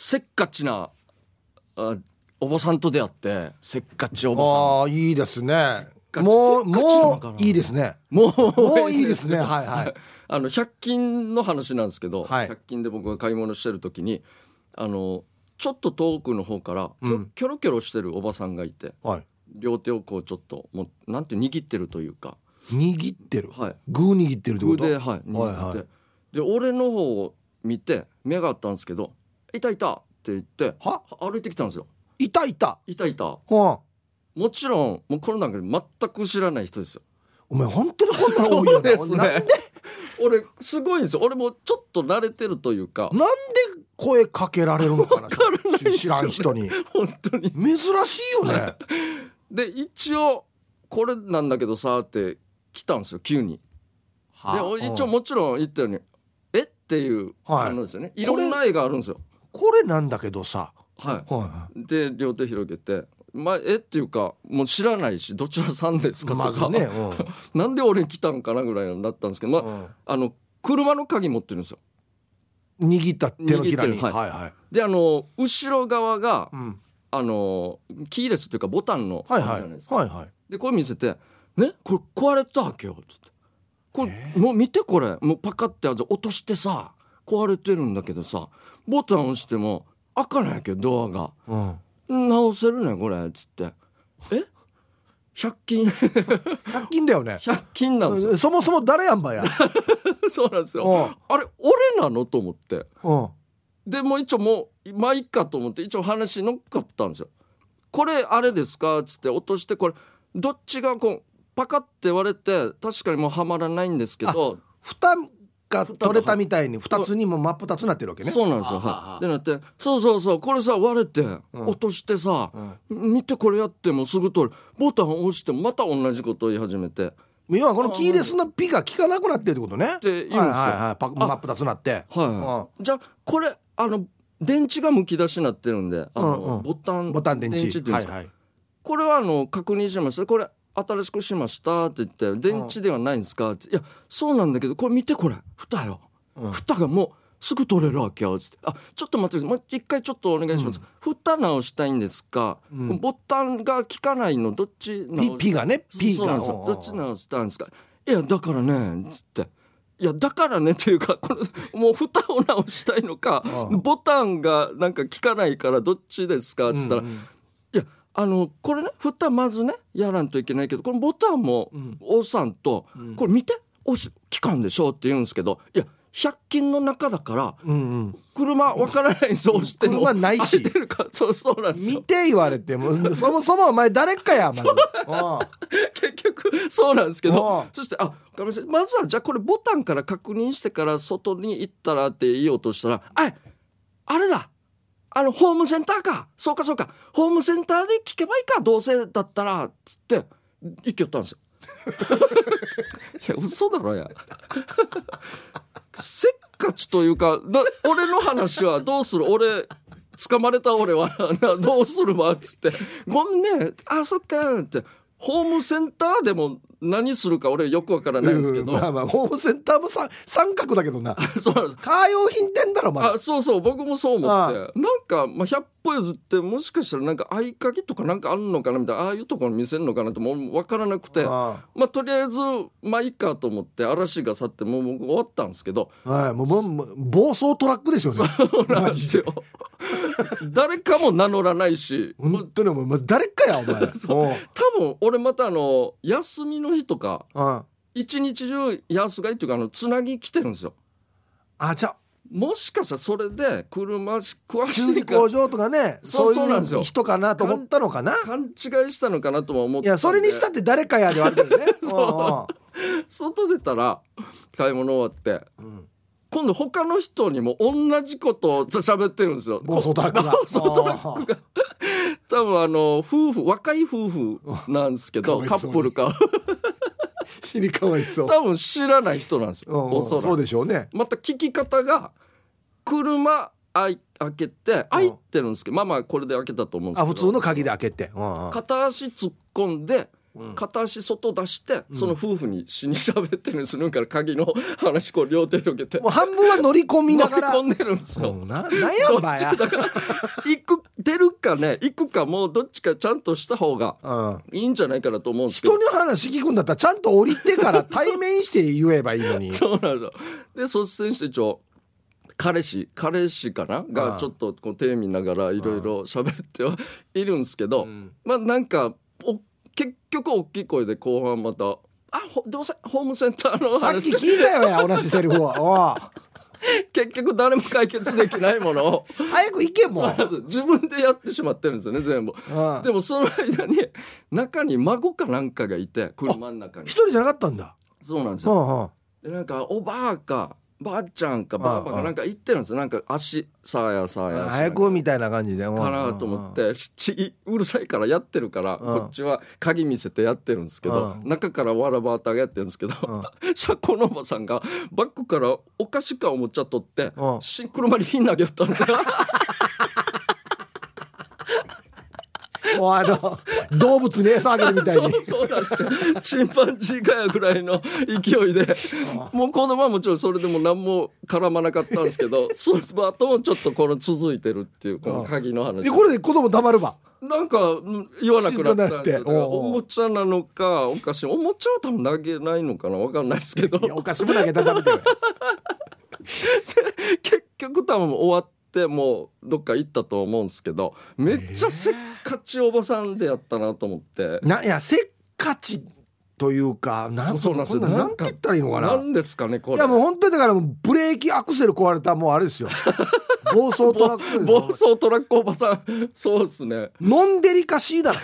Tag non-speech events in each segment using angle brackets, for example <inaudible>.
せっかちなあおばさんと出会ってせっかちおばさん。ああいいですね。もうせっかちなのもかな。ういいですね。もうもういいですね。はいはい。<laughs> あの100均の話なんですけど、はい。100均で僕が買い物してる時にあのちょっと遠くの方からキョ,、うん。キョロキョロしてるおばさんがいてはい。両手をこうちょっともうなんて握ってるというか、握ってる？はい、グー握ってるってこと？グーで、はい、握って、はいはい。で俺の方を見て目があったんですけど「いたいた!」って言っては？歩いてきたんですよ。いたいた。いたいた。はもちろんもうこの中で全く知らない人ですよ。お前本当にこんなの多いよそうなですね。なんで？俺すごいんですよ。俺もちょっと慣れてるというか。なんで声かけられるのかなからね。知らん人に。本当に。珍しいよね。<laughs> で一応これなんだけどさって来たんですよ急に。で俺一応もちろん言ったように「え？っ?」ていうはい。反応ですよね、い、ろんな絵があるんですよ。これなんだけどさ。は、はいで両手広げて「まあ、えっていうかもう知らないしどちらさんですか?」いとか、まずね、<laughs> なんで俺来たんかなぐらいになったんですけど、まあ、うん。あの車の鍵持ってるんですよ。握った手のひらに。握ってる。はい。はいであの後ろ側がうん。あのキーレスっていうかボタンのはいはい。あるじゃないですか。はいはい。でこれ見せて「ねこれ壊れたわけよ」つって「これえもう見てこれ。もうパカって落としてさ壊れてるんだけどさボタン押しても開かないけどドアが。うん。直せるねこれ」つって「え？100均？<laughs> 100均だよね。100均なんですよ。そもそも誰やんばや。<laughs> そうなんですよ。うん。あれ俺なのと思って。うん。でもう一応もうまあいいかと思って一応話乗っかったんですよ。これあれですか？つって落としてこれどっちがこうパカって割れて確かにもうはまらないんですけど。蓋が取れたみたいに2つにも真っ二つなってるわけねそうなんですよ。はい。でなって、そうそうそう、これさ割れて、落としてさ、見てこれやってもすぐ取る。ボタン押してもまた同じことを言い始めて、要はこのキーレスのピが効かなくなってるってことねって言うんですよはいはいはいパ真っ二つなってはい。じゃあこれあの電池がむき出しになってるんで、あの、うんうんボタンボタン電池っていうんですか？はいはいこれはあの確認しました。これ新しくしましたって言って電池ではないんですか？って、いやそうなんだけどこれ見てこれ。蓋よ。うん。蓋がもうすぐ取れるわけよ。つってあちょっと待ってもう一回ちょっとお願いします、蓋直したいんですか、うん。ボタンが効かないのどっち直ピピがねピが。なんですよ。どっち直したんですか？いやだからねつって。いやだからねっていうかこれもう蓋を直したいのか、うん。ボタンがなんか効かないからどっちですか？っつったら、うんうんあのこれね蓋まずねやらんといけないけどこのボタンもうん。押さんと、うん。これ見て押し効かんでしょって言うんですけどいや100均の中だから車わからないんですよ押しても車ないし。そうそうなんですよ。見て言われても <laughs> そもそもお前誰かやまず結局そうなんですけうんどそして「あまずはじゃあこれボタンから確認してから外に行ったら」って言おうとしたら「ああれだあのホームセンターか。そうかそうか。ホームセンターで聞けばいいかどうせだったら」っつって行きよったんですよ。<laughs> いや嘘だろや。<laughs> せっかちというかな俺の話はどうする？俺掴まれた？俺は。などうする？わっつって「ごめんね。あそっか」って。ホームセンターでも何するか俺よくわからないんですけど、うんまあまあホームセンターもさ三角だけどな。<laughs> そう。カー用品店だろまだ。あそうそう僕もそう思って。あなんか、まあ、100歩譲ってもしかしたらなんか合鍵とかなんかあるのかなみたいなああいうところ見せるのかなってもう分からなくてあまあとりあえずまあいいかと思って嵐が去ってもう終わったんですけど。はい。もうもう暴走トラックですよね。<laughs> そうなんで。誰かも名乗らないし。本当にもうまず誰かやお前。多分俺またあの休みの日とかうん。うん一日中安買いっていうかあのつなぎ来てるんですよ。あじゃあもしかしたらそれで車し詳しい工場とかねそうそうそうなんですよ。いう人かなと思ったのかな？勘違いしたのかなとも思っていやそれにしたって誰かやではあるね <laughs> 外出たら買い物終わってうん。うん今度他の人にも同じことを喋ってるんですよ。暴走トラックが。暴走トラックが。多分あの夫婦若い夫婦なんですけどカップルか。死にかわいそう。多分知らない人なんですよ。そうでしょうね。また聞き方が車あい開けて開いてるんですけどまあまあこれで開けたと思うんですけど。あ普通の鍵で開けて。うんうん。片足突っ込んで片足外出して、その夫婦に死に喋ってるんするから鍵の話こう両手広げて。もう半分は乗り込みながら。乗り込んでるんですよ。そうななんやんばや。だか。ら行く出るかね行くかもうどっちかちゃんとした方がうん。いいんじゃないかなと思うんですけど。人の話聞くんだったらちゃんと降りてから対面して言えばいいのに。<laughs> そうなんですよ。で率先して一応彼氏彼氏かな？がちょっとこう手見ながらいろいろ喋ってはいるんですけど、うん。まあなんかお結局大きい声で後半また「あほどうせホームセンターのさっ話。き聞いたよや同じセリフをお <laughs> 結局誰も解決できないものを。う早く行けもそう自分でやってしまってるんですよね全部。うんでもその間に中に孫かなんかがいて車の中に。一人じゃなかったんだ。そうなんですよ。うんうんでなんかおばあかばあちゃんかばあばかなんか言ってるんですよ。なんか足さあやさあや早くみたいな感じで。かかなと思ってちうるさいからやってるからうん。こっちは鍵見せてやってるんですけどうん。中からわらばあたがやってるんですけど <laughs> 車庫のおばさんがバッグからお菓子かおもちゃ取って車に火投げたんですよ。もうあの動物に餌あげるみたいに。そうなんですよ。チンパンジーかやぐらいの勢いで。もう子供はもちろんそれでも何も絡まなかったんですけど <laughs> その後もちょっとこの続いてるっていうこの鍵の話。でこれで子供たまるばなんかうん言わなくなったんですよ。おもちゃなのかお菓子おもちゃは多分投げないのかな？わかんないですけど。お菓子も投げたらダメだよ結局多分終わってもうどっか行ったと思うんですけどめっちゃせっかちおばさんでやったなと思って。ないやせっかちというかなんそうなんですよ。なんて言ったらいいのかな？なんですかねこれ。いやもう本当にだからブレーキアクセル壊れたらもうあれですよ。<laughs> 暴走トラック暴走トラックおばさん。そうですね。ノンデリカシーだ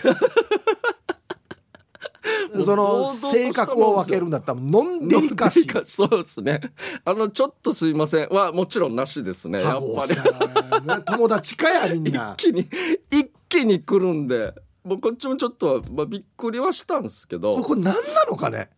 その性格を分けるんだったらノンデリカシーそうですね。あのちょっとすいません。はもちろんなしですね。やっぱり。り <laughs> 友達かやみんな。一気に一気に来るんで。もうこっちもちょっとは、まあ、びっくりはしたんですけど。これ何なのかね？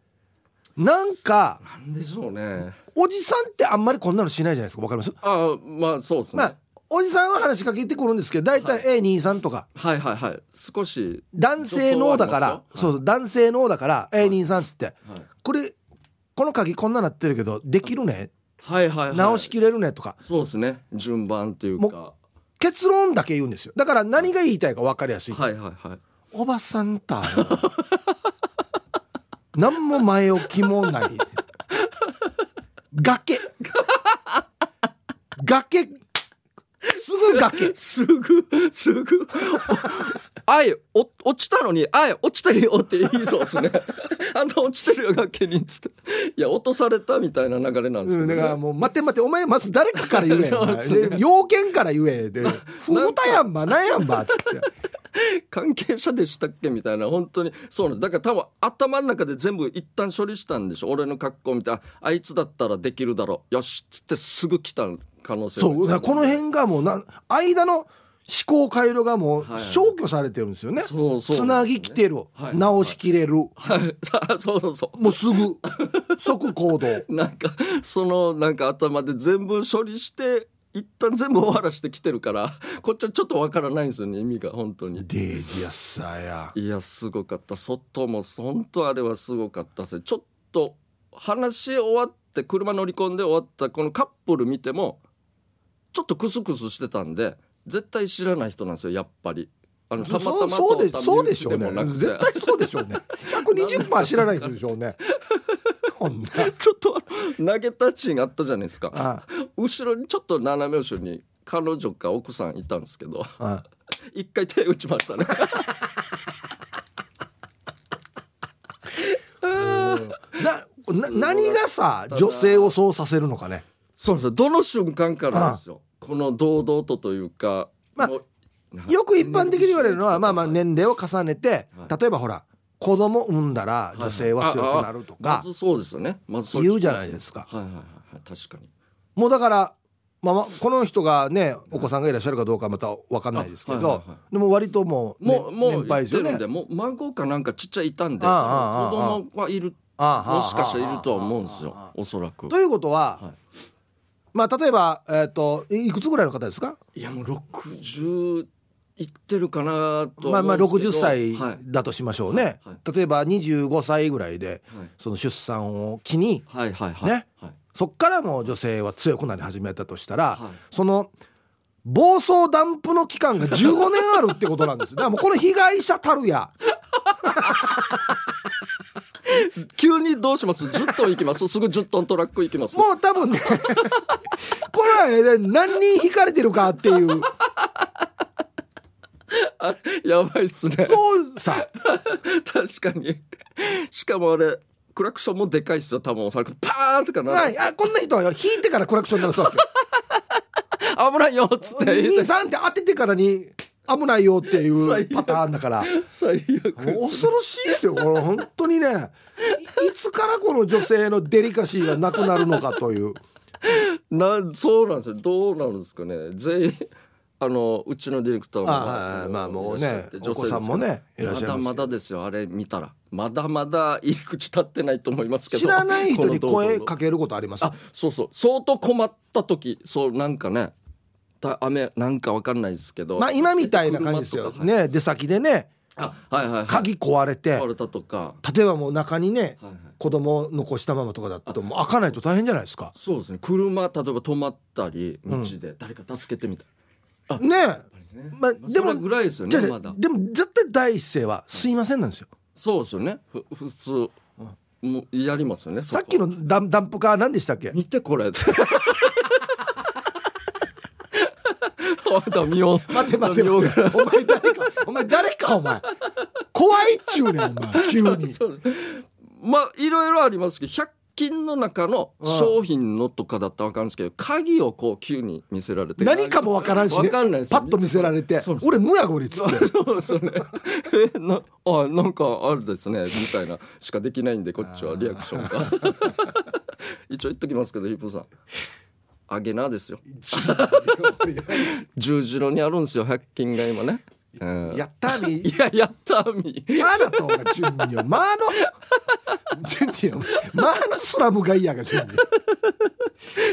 なんかなんでしょうね。おじさんってあんまりこんなのしないじゃないですか。わかります？あまあそうですね、まあおじさんは話しかけてくるんですけど大体 A23 とか。はいはいはい。少し、男性のだからはあります。よそう男性のだから A23 っつって。はい、これこの鍵こんななってるけどできるね？はいはいはい。直しきれるねとか。そうですね。順番っていうもか結論だけ言うんですよ。だから何が言いたいか分かりやすい。はいはいはい。おばさんたよ <laughs> 何も前置きもない。崖。崖すぐ崖。すぐすぐ。あいお落ちたのにあい落ちてるよって言いそうですね。<laughs> あんた落ちてるよ崖に。っつって。いや落とされたみたいな流れなんですけど、ね。うんだからもう待って待ってお前まず誰かから言え。<laughs> ね。で要件から言え。で「ふうたやんばなんやんば」っつって。関係者でしたっけみたいな本当に。そうなんです。だから多分頭の中で全部一旦処理したんでしょ。俺の格好見てああいつだったらできるだろう。よしっつってすぐ来た可能性がそうだこの辺がもうなん間の思考回路がもうはい消去されてるんですよね、そうそうつなぎきてる、はい直しきれる、はい。さ <laughs> そうそうそう。もうすぐ <laughs> 即行動。なんかそのなんか頭で全部処理して一旦全部終わらしてきてるからこっちはちょっとわからないんですよね意味が本当に。デージやっさや。いやすごかった。外も本当あれはすごかったですちょっと話終わって車乗り込んで終わったこのカップル見てもちょっとクスクスしてたんで絶対知らない人なんですよやっぱり。あのたまたまそうでそうでしょうね。絶対そうでしょうね。120%知らない人でしょうね。ちょっと投げたシーンあったじゃないですか。あ後ろにちょっと斜め後ろに彼女か奥さんいたんですけどあ一回手打ちましたね。なな何がさ女性をそうさせるのかね。そうですよ。どの瞬間からですよこの堂々とというか、まあよく一般的に言われるのはまあまあ年齢を重ねてはい。例えばほら子供産んだら女性は強くなるとかそうですよね。まず言うじゃないですか。はいはいはいはい。確かに。もうだからまあまあこの人がねお子さんがいらっしゃるかどうかまた分かんないですけどあはいはいはい。でも割ともうねもうもう年配ですよね。でもう孫かなんかちっちゃいいたんで子供はいるああもしかしたらいるとは思うんですよ。おそらく。ということは、はいまあ例えば、えー、といいくつぐらいの方ですか？いやもう60言ってるかなとまあまあ思うんですけど。60歳はい。だとしましょうね、はいはい。例えば25歳ぐらいではい。その出産を機にはいはいはい。ね。はい。そっからもう女性は強くなり始めたとしたら、はい。その暴走ダンプの期間が15年あるってことなんです。よだからもうこの被害者たるや急にどうします？10トン行きます？すぐ10トントラック行きます？もう多分ね <laughs> これはね何人引かれてるかっていう。あやばいっすね。そうさ。確かに。しかもあれクラクションもでかいっすよ多分おそらくパーンとかなない。あこんな人はよ引いてからクラクション鳴らすわけ危ないよっつって。23って当ててからに危ないよっていうパターンだから。最悪恐ろしいですよこれ本当にね。いいつからこの女性のデリカシーがなくなるのかという。なそうなんですよ。どうなるんですかね。全員あのうちのディレクターも。あまあもうね女性さんもねいらっしゃいままだまだですよあれ見たら。まだまだ入り口立ってないと思いますけど。知らない人に声かけることあります？あそうそう。相当困った時そうなんかねた雨なんかわかんないですけどまあ今みたいな感じですよ。ね出先でね。あはいはいはい。鍵壊れて。壊れたとか。例えばもう中にねはいはい。子供を残したままとかだともう開かないと大変じゃないですか。そうですね。車例えば止まったり道で誰か助けてみたいねな、まあでもそれぐらいですよじゃあねまだ。でも絶対第一声は「すいません」なんですよ。そうですよね。ふ普通もうやりますよねさっきのダンダンプカー何でしたっけ？見てこれあだ見よう。<laughs> 待て待てお前誰かお前誰かお前。怖いっちゅうねんお前。急に。まあいろいろありますけど100均の中の商品のとかだったら分かるんですけど鍵をこう急に見せられて。何かもわからんしね。分かんないですパッと見せられて俺無やこれっつって。そうですよねえなあなんかあるですねみたいなしかできないんでこっちはリアクションが。<laughs> 一応言っときますけどヒップーさんあげなですよ。<laughs> 十字路にあるんですよ100均が今ね、うん、やったみ。<laughs> いややったみ。やだとお前順によまあの順によまあのスラムが嫌が順に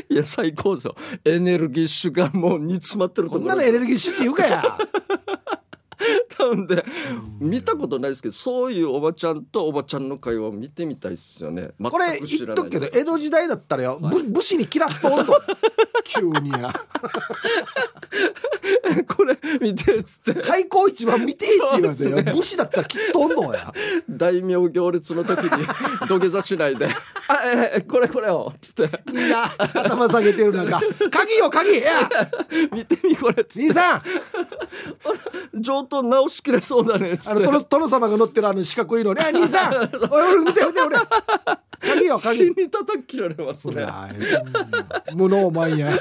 いや最高ですよ。エネルギッシュがもう煮詰まってるとこんなのエネルギッシュって言うかや <laughs> なんで見たことないですけどそういうおばちゃんとおばちゃんの会話を見てみたいですよね。これ言っとくけど江戸時代だったらよ、ぶ武士に嫌っとんと。<laughs> 急にや。<laughs> これ見てっつって。開口一番見てって言われてよ、ね。武士だったらきっとんのや。大名行列の時に土下座しないで「あええこれこれを」っつって。みんな頭下げてる中。鍵よ鍵いや「見てみこれ」っつって。兄さん「上等直しきれそうだね」っつってあの殿殿様が乗ってるあの四角いのね。<laughs> 兄さんおいおい見て見て俺。鍵よ死鍵に叩き切られますね。はい無能マンや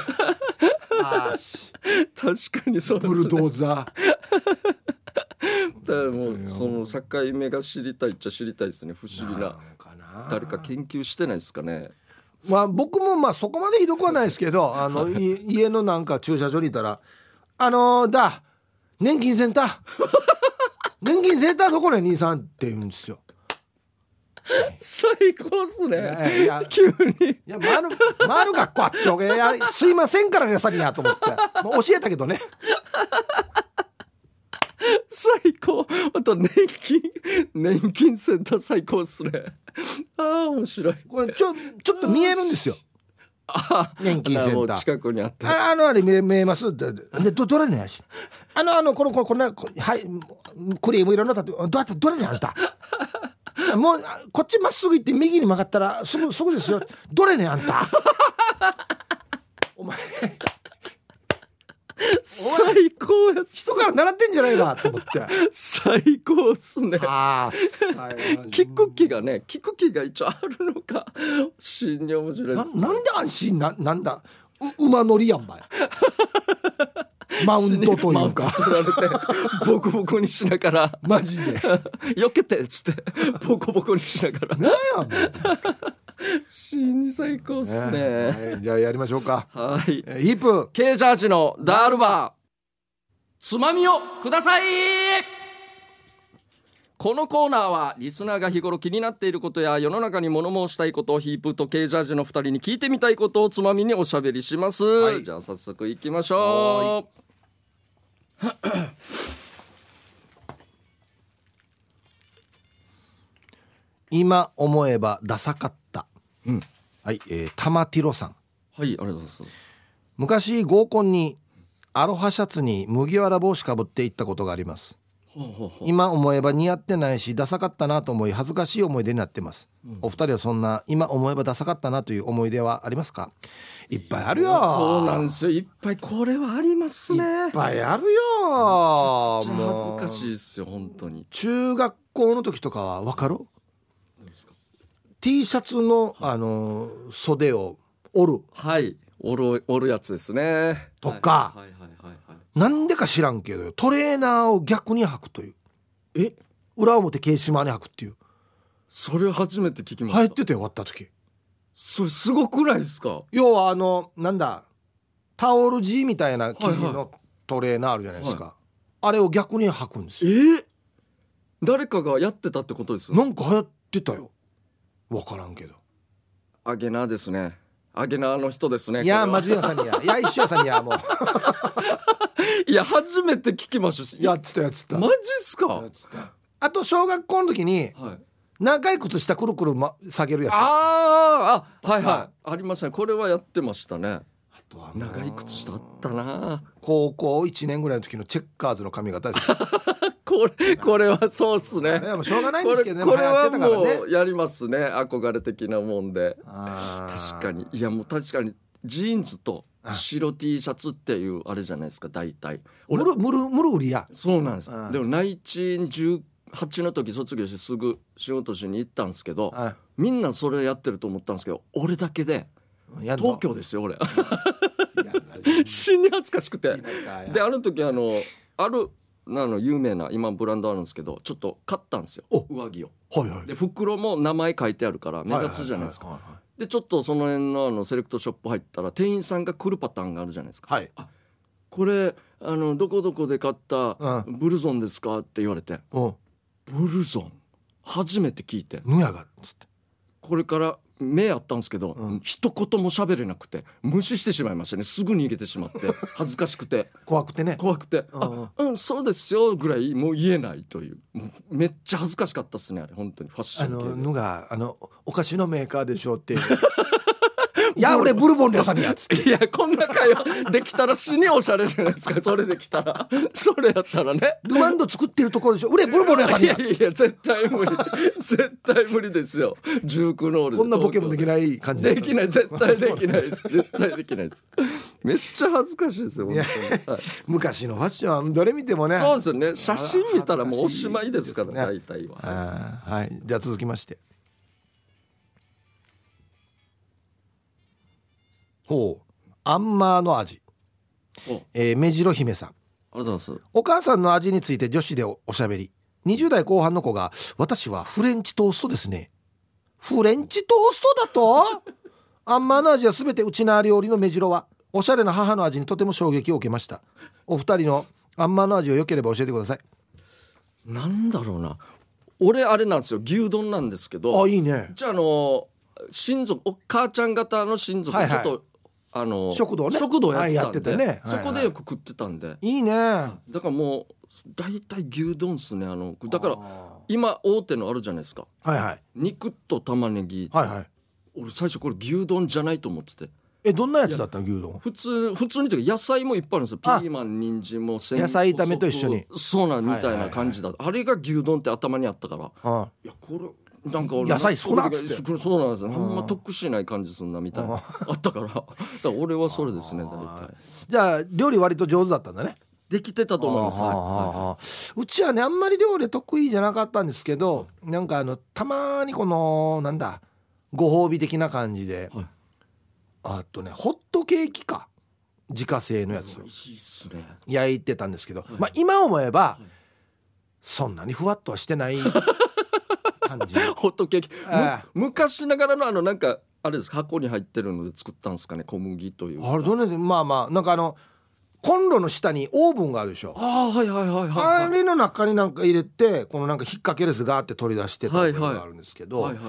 あーし。確かにそうですね。ブルドーザだからもうその境目が知りたいっちゃ知りたいですね。不思議ーなかな。誰か研究してないですかね。まあ僕もまあそこまでひどくはないですけどあのい <laughs> 家のなんか駐車場にいたら「あのーだ年金センター。<laughs> 年金センターどこね兄さん」って言うんですよ。最高っすね。いや急に。いや丸丸がこっちょげやすいませんからねさにやと思って、まあ、教えたけどね。最高。あと年金年金センター最高っすね。ああ面白い。これちょちょっと見えるんですよ。あ <laughs> 年金センター。近くにあってああのあれ見え見えます？ってでどどれねやし。あのあのこのこのこんなこはいクリーム色のたってどうやってどれねあんた。<laughs> もうあこっちまっすぐ行って右に曲がったらすぐすぐですよ。どれねあんた。<laughs> お前最高や人から習ってんじゃないかと思って。最高っすね。ああ聞く気がね聞く気が一応あるのか真に面白いななんで安心？ななんだ？う馬乗りやんばい。<laughs> マウントというか。取られてボコボコにしながら。マジで。<laughs> 避けてっつってボコボコにしながら。なんやもう真に最高っすね。はいじゃあやりましょうか。はい。えーヒープ。ケージャージのダールバー。つまみをください。このコーナーはリスナーが日頃気になっていることや世の中に物申したいことをヒープとケージャージの2人に聞いてみたいことをつまみにおしゃべりします、はい。じゃあ早速いきましょう。今思えばダサかったうん。はい、えー、玉ティロさん。はいありがとうございます。昔合コンにアロハシャツに麦わら帽子かぶって行ったことがあります。ほうほうほう。今思えば似合ってないしダサかったなと思い恥ずかしい思い出になってます、お二人はそんな今思えばダサかったなという思い出はありますか？いっぱいあるよ。そうなんですよ。いっぱいこれはありますね。いっぱいあるよ。めちゃくちゃもう恥ずかしいですよ本当に。中学校の時とかは分かる？T シャツのあの袖を折る。はい。折る折るやつですね。とか。はい。はい。はい。はい。はい。なんでか知らんけどトレーナーを逆に履くという。え？裏表ケーシマに履くっていう。それ初めて聞きました。入ってて終わった時。それすごくないですか？要はあのなんだタオル地みたいな生地のトレーナーあるじゃないですか、あれを逆に履くんですえよ。ー誰かがやってたってことですなんか流行ってたよ分からんけど。アゲナーですね。アゲナーの人ですねいやマジ屋さんにやいや石屋さんにやもう。いや初めて聞きましたし。やってたやってた。マジっすか？あと小学校の時にはい。長い靴下くるくる、ま、下げるやつ。ああーあはいははい。ありましたね。これはやってましたね。とはもう。長い靴下あったな。高校1年ぐらいの時のチェッカーズの髪型ですよ <laughs> これこれはそうっすね。あれはもうしょうがないんこですけどね。れこれはもうやりますね。憧れ的なもんで。確かに。いやもう確かにジーンズと白 T シャツっていうあれじゃないですか大体。ムルムルムル売りや。そうなんです。うん。でも内地に18の時卒業してすぐ仕事しに行ったんですけどはみんなそれやってると思ったんですけど俺だけで東京ですよ俺。<laughs> <laughs> 死に恥ずかしくて。である時あのあるあの有名な今ブランドあるんですけどちょっと買ったんですよ。お。上着を。はいはい。で袋も名前書いてあるから目立つじゃないですか。はいはい。でちょっとその辺のあのセレクトショップ入ったら店員さんが来るパターンがあるじゃないですか。はい。これあのどこどこで買ったうブルゾンですかって言われて。うん。ブルゾン？初めて聞いて。ぬやがつって。これから目あったんですけど、うん。一言も喋れなくて無視してしまいましたね。すぐ逃げてしまって <laughs> 恥ずかしくて。怖くてね。怖くて「うんあうんそうですよ」ぐらいもう言えないという。めっちゃ恥ずかしかったっすねあれ本当に。ファッシあョン系で。のぬがあのお菓子のメーカーでしょって <laughs> いや俺ブルボン。の屋さんにやつって。いやこんな会話できたら死におしゃれじゃないですかそれできたら。それやったらね。ルマンド作ってるところでしょ。俺ブルボンの屋さんにやいやいや絶対無理。絶対無理ですよ。19ノールで。こんなボケもできない感じできない。絶対できないです。絶対できないです。めっちゃ恥ずかしいですよ本当に、はい。昔のファッションはどれ見てもね。そうですよね。写真見たらもうおしまいですから大体は。はい。じゃあ続きましてほうアンマーの味、お。あえー、目白姫さん。りがとうございます。お母さんの味について女子でおおしゃべり。20代後半の子が「私はフレンチトーストですね」フレンチトーストだと？アンマーの味は全てうちなー料理の目白は。おしゃれな母の味にとても衝撃を受けました。お二人のアンマーの味を良ければ教えてください。なんだろうな。俺あれなんですよ。牛丼なんですけど。あいいね。じゃああの親族お母ちゃん方の親族はいはい。ちょっと、あの食堂ね。食堂やってたんで、はいね。はいはい。そこでよく食ってたんで、いいね。だからもう大体牛丼っすねあのだからあ今大手のあるじゃないですか。ーはいはい。肉と玉ねぎ、はいはい。俺最初これ牛丼じゃないと思ってて。えどんなやつだったの牛丼？普通普通にというか野菜もいっぱいあるんですよ。ピあーマン人参も千野菜炒めと一緒に。そうなんみたいはいはいはない。感じだ、あれが牛丼って頭にあったから。あ。いやこれなんか俺野菜少なっつって。少そうなんですよ。あんま得しない感じすんなみたいな。あったから。だから俺はそれですね大体。じゃあ料理割と上手だったんだね。できてたと思います。うちはねあんまり料理得意じゃなかったんですけどなんかあのたまにこのなんだご褒美的な感じで、はい。あとねホットケーキか。自家製のやつを。焼いてたんですけど、まあ今思えば、いそんなにふわっとはしてない感じホットケーキ昔ながらのあのなんかあれですか箱に入ってるので作ったんですかね小麦というあれどれでまあまあなんかあのコンロの下にオーブンがあるでしょ。ああはいはいはいあはいはい。れの中になんか入れてこのなんか引っ掛けるやつガーって取り出してたはいはいのがあるんですけど、はいはい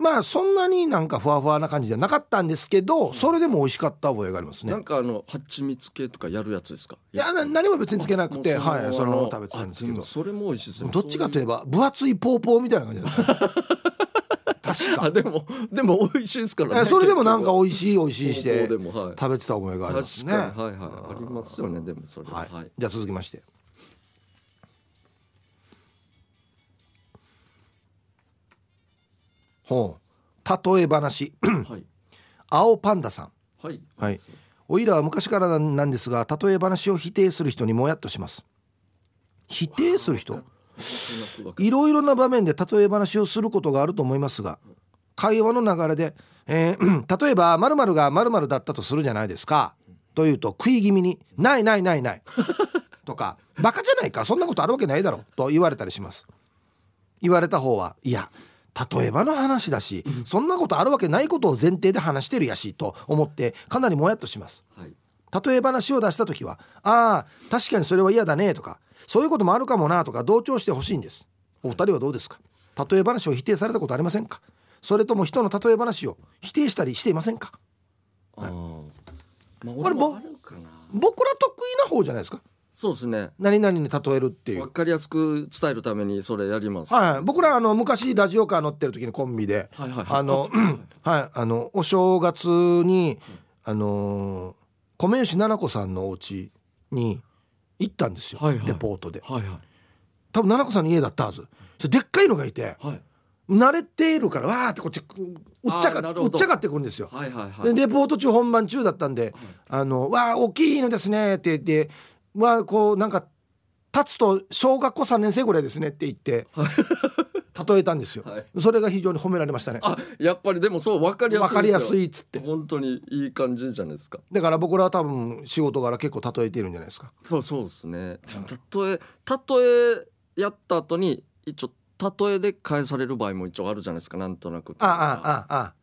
まあそんなになんかふわふわな感じじゃなかったんですけどそれでも美味しかった覚えがありますね。なんかあの蜂蜜系とかやるやつですか？いやな何も別につけなくてもうはいそのままあ食べてたんですけど。それも美味しいですね。どっちかといえば分厚いポーポーみたいな感じだった。<laughs> 確か。あでもでも美味しいですからえそれでもなんか美美味しい美味しいしてでもはい。食べてた覚えがあります確ねかにはいはい。ありますよねでもそれは。はい。い。じゃあ続きましてほう。例え話。はい。青パンダさん。はい。はい。おいらは昔からなんですが例え話を否定する人にもやっとします。否定する人？いろいろな場面で例え話をすることがあると思いますが会話の流れで、えー <clears throat> 例えば〇〇が〇〇だったとするじゃないですか。というと食い気味に「ないないないない」<laughs> とか「バカじゃないか。そんなことあるわけないだろ」と言われたりします。言われた方はいや例えばの話だしそんなことあるわけないことを前提で話してるやしと思ってかなりもやっとします。はい。例え話を出した時は「ああ確かにそれは嫌だね」とか「そういうこともあるかもな」とか同調してほしいんです。お二人はどうですか？例え話を否定されたことありませんか？それとも人の例え話を否定したりしていませんか？あー。まあこれ僕ら得意な方じゃないですか？そうですね。何々に例えるっていう。わかりやすく伝えるためにそれやります。はいはい、僕らあの昔ラジオカー乗ってる時にコンビではいはいはい。あの、<laughs> はい、あのお正月にあのー米吉七子さんのお家に行ったんですよ、はいはい。レポートで。はいはい。多分七子さんの家だったはず。でっかいのがいてはい慣れているからわーってこっちうっちゃかうっちゃかってくるんですよ。はいはいはい。でレポート中本番中だったんで「あのわあ大きいのですね」って言って「わあこうなんか立つと小学校3年生ぐらいですね」って言って例えたんですよ。はい。それが非常に褒められましたね。あやっぱりでもそうわかりやすいわかりやすいいっつって。本当にいい感じじゃないですか。だから僕らは多分仕事柄結構例えているんじゃないですか。そうそうですね。例え例えやった後に一応例えで返される場合も一応あるじゃないですかなんとなくあああああ。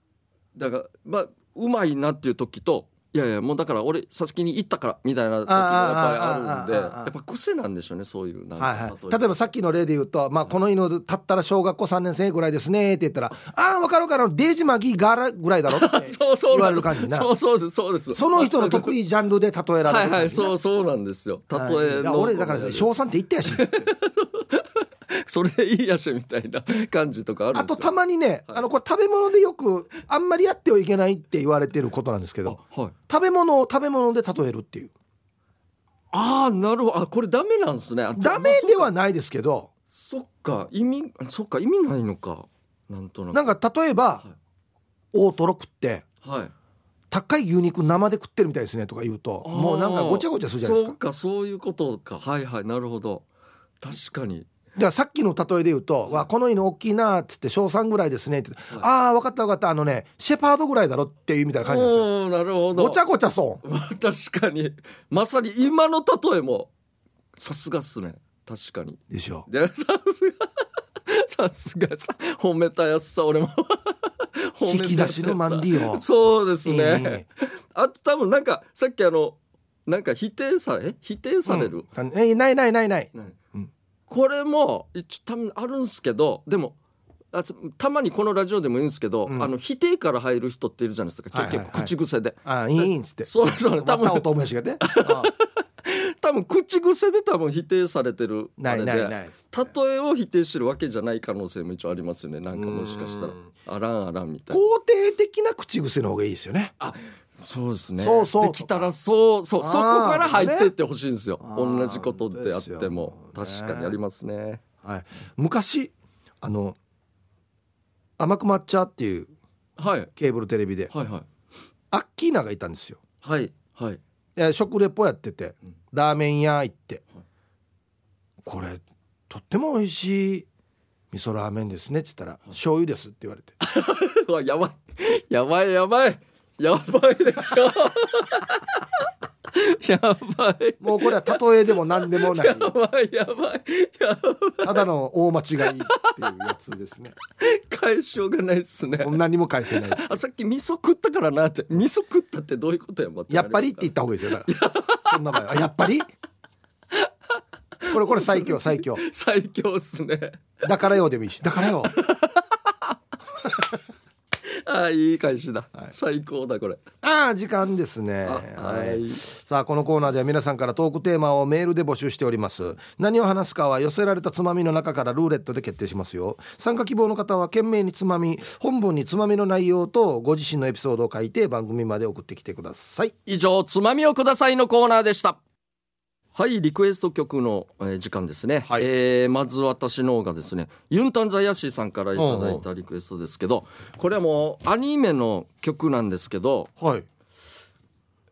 だからまあうまいなっていう時といやいやもうだから俺佐々木に行ったからみたいな時もやっぱりあるんでやっぱ癖なんでしょうねそういうなんかはいはい、例例えば。さっきの例で言うと、まあ、この犬立ったら小学校3年生ぐらいですねって言ったら「ああ分かる分かるデージマギーガラぐらいだろ」って言われる感じなそうそうですそうです。その人の得意ジャンルで例えられるはいはいそうそうなんですよ。例えの俺だから小3って言ったやし。それでいいやしみたいな感じとかあるあとたまにね、はい。あのこれ食べ物でよくあんまりやってはいけないって言われてることなんですけどあはい食べ物を食べ物で例えるっていう。ああなるほど。あこれダメなんですね。あダメではまあないですけど。そっか。意味そっか。意味ないのか。なんとなく。なんか例えばはい。大トロ食ってはい。高い牛肉生で食ってるみたいですねとか言うともうなんかごちゃごちゃするじゃないですか。そうかそういうことか。はいはいなるほど。確かにらさっきの例えで言うと「わこの犬大きいな」っつって「小3ぐらいですね」って「はいああ分かった分かった。あのねシェパードぐらいだろ」っていうみたいな感じなんですよ。なるほど。ごちゃごちゃそう。ま <laughs> あ確かに。まさに今の例えもさすがっすね。確かに。でしょ。でさすが。さすがさ褒めたやつさ俺も。<laughs> 褒めたやつさ。引き出しのマンディを。そうですね、えあと多分なんかさっきあのなんか否定され否定えされる、うん。えないないないない。ねうんこれも一応多分あるんすけどでもあつたまにこのラジオでも言うんですけど、うん。あの否定から入る人っているじゃないですか、はいはいはい。結構口癖で。ああいいいいっつって。そうそう多分 <laughs> 多分口癖で多分否定されてるあないれで。例えを否定してるわけじゃない可能性も一応ありますよね。なんかもしかしたら。うん。あらんあらんみたいな。肯定的な口癖の方がいいですよね。そうですね。そうそうできたらそうそうそこから入っていってほしいんですよ。同じことであっても確かにありますね。はい。昔あの甘く抹茶っていうはい。ケーブルテレビではいはい。アッキーナがいたんですよ。はいはい。で食レポやっててうん。ラーメン屋行って。はい「これとっても美味しい味噌ラーメンですね」っつったら「醤油です」って言われて。<laughs> うわやばい。やばいやばい。やばいでしょ <laughs> やばい。もうこれは例えでも何でもない。やばいやばい。やばい。ただの大間違いっていうやつですね。返しようがないっすね。何も返せない。あさっき味噌食ったからな。って味噌食ったってどういうことややっぱりって言った方がいいですよ。だからそんな場合は。やっぱり？これこれ最強最強。最強っすね。だからよでもいいし。だからよ <laughs> いい返しだ、最高だこれ。ああ時間ですね。あははいい。さあこのコーナーでは皆さんからトークテーマをメールで募集しております。何を話すかは寄せられたつまみの中からルーレットで決定しますよ。参加希望の方は懸命につまみ本文につまみの内容とご自身のエピソードを書いて番組まで送ってきてください。以上つまみをくださいのコーナーでしたはいリクエスト曲の、えー時間ですね、はい。えーまず私の方がですねユンタンザヤシーさんからいただいたリクエストですけどこれはもうアニメの曲なんですけどはい。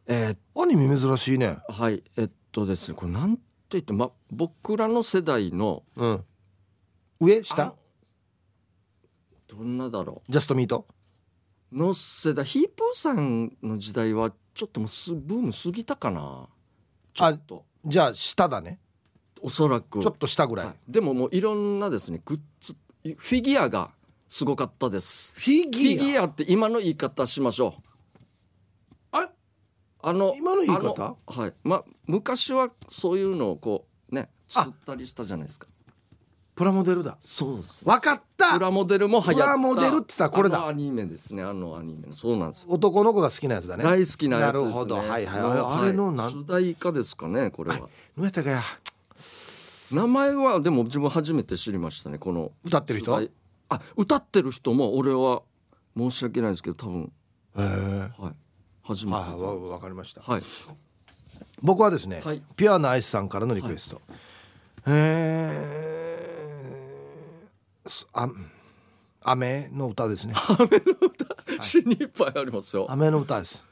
えアニメ珍しいね。ーはいえっとですねこれなんて言ってま僕らの世代のうん。上あ下どんなだろジャストミートうの世代ヒープーさんの時代はちょっともうすブーム過ぎたかな。ちょっとじゃあ下だね。おそらく。ちょっと下ぐらい、はい。でももういろんなですねグッズフィギュアがすごかったです。フィフギュア？ィギュアって今の言い方しましょう。ああの今の言い方？はい。まあ昔はそういうのをこうね作ったりしたじゃないですかプラモデルだ。そうですわかった。プラモデルも流行った。プラモデルって言ったらこれだ。アニメですね。あのアニメそうなんですよ。男の子が好きなやつだね。大好きなやつですね。なるほど。はいはいのあれのなん主題歌ですかねこれは。どうやったかや。名前はでも自分初めて知りましたねこの。歌ってる人？あ歌ってる人も俺は申し訳ないですけど多分。へえ。はい。初めて。はいわわかりました。はい。僕はですね、はい。ピュアなアイスさんからのリクエスト、えーすあ雨の歌ですね。<laughs> 死にいっぱいありますよ。雨の歌です。